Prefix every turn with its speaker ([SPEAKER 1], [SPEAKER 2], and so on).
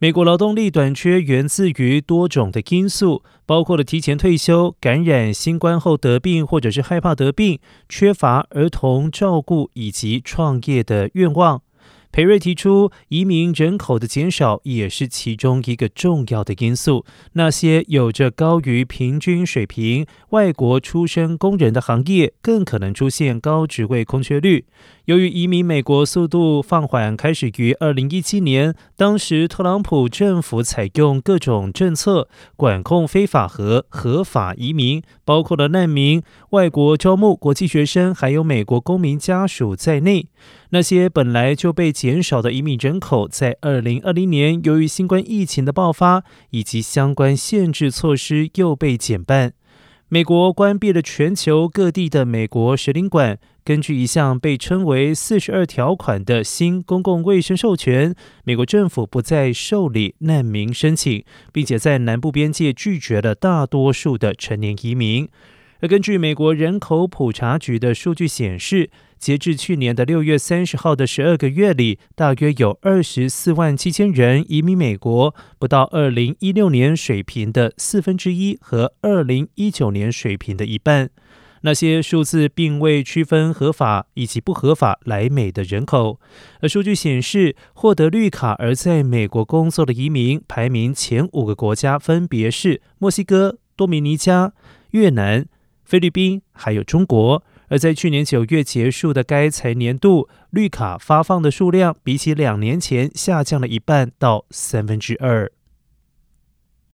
[SPEAKER 1] 美国劳动力短缺源自于多种的因素，包括了提前退休、感染新冠后得病，或者是害怕得病、缺乏儿童照顾以及创业的愿望。裴瑞提出，移民人口的减少也是其中一个重要的因素。那些有着高于平均水平外国出身工人的行业，更可能出现高职位空缺率。由于移民美国速度放缓，开始于二零一七年，当时特朗普政府采用各种政策管控非法和合法移民，包括了难民、外国招募国际学生，还有美国公民家属在内。那些本来就被减少的移民人口，在二零二零年由于新冠疫情的爆发以及相关限制措施，又被减半。美国关闭了全球各地的美国使领馆。根据一项被称为“四十二条款”的新公共卫生授权，美国政府不再受理难民申请，并且在南部边界拒绝了大多数的成年移民。而根据美国人口普查局的数据显示，截至去年的六月三十号的十二个月里，大约有二十四万七千人移民美国，不到二零一六年水平的四分之一和二零一九年水平的一半。那些数字并未区分合法以及不合法来美的人口。而数据显示，获得绿卡而在美国工作的移民排名前五个国家分别是墨西哥、多米尼加、越南、菲律宾，还有中国。而在去年九月结束的该财年度，绿卡发放的数量比起两年前下降了一半到三分之二。